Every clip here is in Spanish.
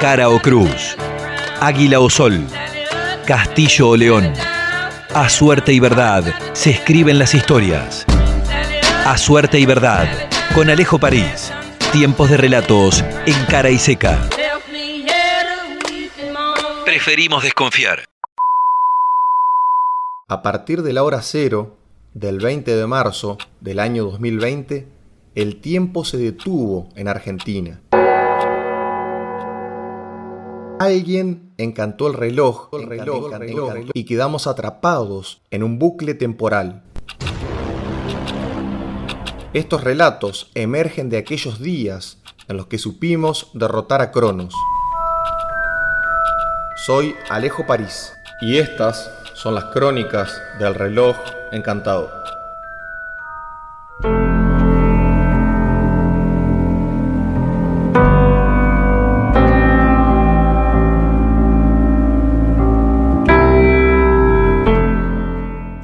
cara o cruz, águila o sol, castillo o león. A suerte y verdad se escriben las historias. A suerte y verdad, con Alejo París. Tiempos de relatos en cara y seca. Preferimos desconfiar. A partir de la hora cero del 20 de marzo del año 2020, el tiempo se detuvo en Argentina. Alguien encantó el reloj, el reloj, el reloj, y quedamos atrapados en un bucle temporal. Estos relatos emergen de aquellos días en los que supimos derrotar a Cronos. Soy Alejo París y estas son las crónicas del reloj encantado.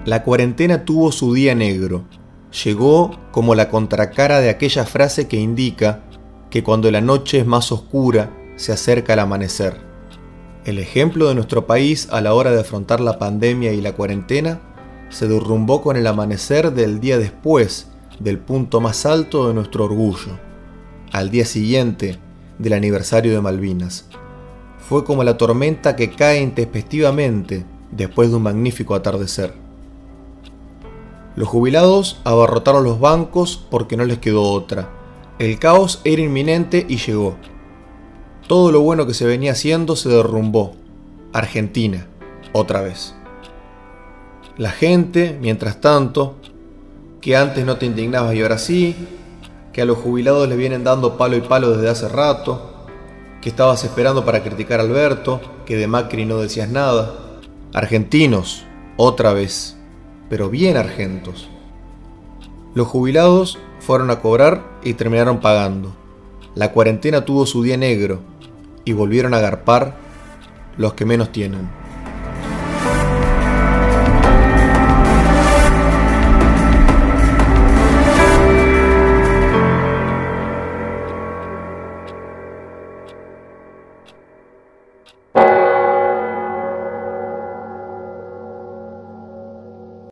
La cuarentena tuvo su día negro. Llegó como la contracara de aquella frase que indica que cuando la noche es más oscura se acerca el amanecer. El ejemplo de nuestro país a la hora de afrontar la pandemia y la cuarentena se derrumbó con el amanecer del día después del punto más alto de nuestro orgullo, al día siguiente del aniversario de Malvinas. Fue como la tormenta que cae intempestivamente después de un magnífico atardecer. Los jubilados abarrotaron los bancos porque no les quedó otra. El caos era inminente y llegó. Todo lo bueno que se venía haciendo se derrumbó. Argentina, otra vez. La gente, mientras tanto, que antes no te indignabas y ahora sí, que a los jubilados les vienen dando palo y palo desde hace rato, que estabas esperando para criticar a Alberto, que de Macri no decías nada. Argentinos, otra vez, pero bien argentos. Los jubilados fueron a cobrar y terminaron pagando. La cuarentena tuvo su día negro y volvieron a agarpar los que menos tienen.